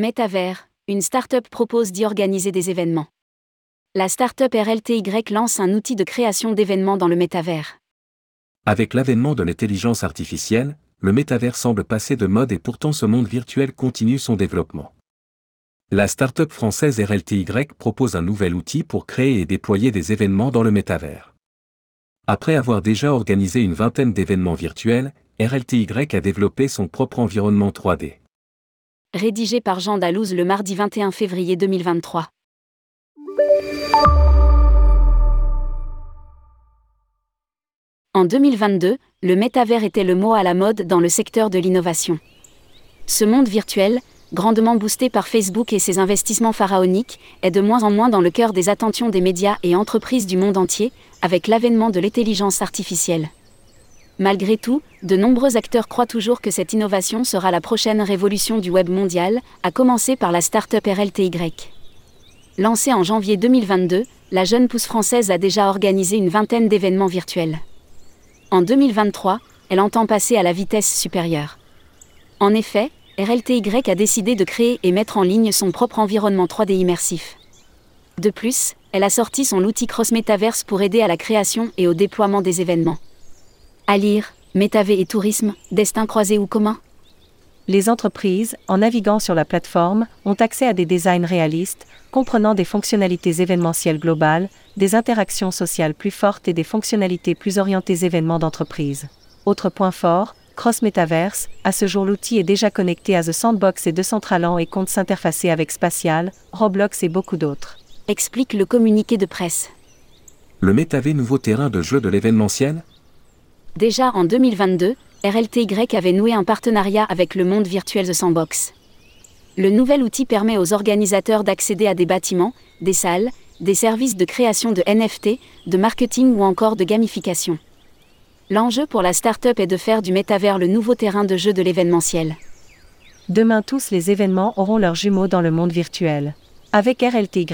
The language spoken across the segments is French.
Métavers, une start-up propose d'y organiser des événements. La start-up RLTY lance un outil de création d'événements dans le métavers. Avec l'avènement de l'intelligence artificielle, le métavers semble passer de mode et pourtant ce monde virtuel continue son développement. La start-up française RLTY propose un nouvel outil pour créer et déployer des événements dans le métavers. Après avoir déjà organisé une vingtaine d'événements virtuels, RLTY a développé son propre environnement 3D. Rédigé par Jean Dalouse le mardi 21 février 2023. En 2022, le métavers était le mot à la mode dans le secteur de l'innovation. Ce monde virtuel, grandement boosté par Facebook et ses investissements pharaoniques, est de moins en moins dans le cœur des attentions des médias et entreprises du monde entier, avec l'avènement de l'intelligence artificielle. Malgré tout, de nombreux acteurs croient toujours que cette innovation sera la prochaine révolution du web mondial, à commencer par la start-up RLTY. Lancée en janvier 2022, la jeune pousse française a déjà organisé une vingtaine d'événements virtuels. En 2023, elle entend passer à la vitesse supérieure. En effet, RLTY a décidé de créer et mettre en ligne son propre environnement 3D immersif. De plus, elle a sorti son outil Cross Metaverse pour aider à la création et au déploiement des événements. À lire, Métavé et tourisme, destin croisé ou commun Les entreprises, en naviguant sur la plateforme, ont accès à des designs réalistes, comprenant des fonctionnalités événementielles globales, des interactions sociales plus fortes et des fonctionnalités plus orientées événements d'entreprise. Autre point fort, Cross Metaverse, à ce jour l'outil est déjà connecté à The Sandbox et Decentraland et compte s'interfacer avec Spatial, Roblox et beaucoup d'autres. Explique le communiqué de presse. Le métavé nouveau terrain de jeu de l'événementiel Déjà en 2022, RLTY avait noué un partenariat avec le monde virtuel The Sandbox. Le nouvel outil permet aux organisateurs d'accéder à des bâtiments, des salles, des services de création de NFT, de marketing ou encore de gamification. L'enjeu pour la start-up est de faire du métavers le nouveau terrain de jeu de l'événementiel. Demain tous les événements auront leurs jumeaux dans le monde virtuel. Avec RLTY,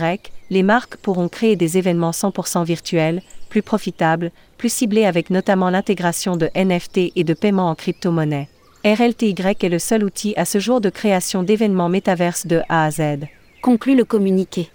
les marques pourront créer des événements 100% virtuels, plus profitables, plus ciblés avec notamment l'intégration de NFT et de paiement en crypto-monnaie. RLTY est le seul outil à ce jour de création d'événements métaverses de A à Z. Conclut le communiqué.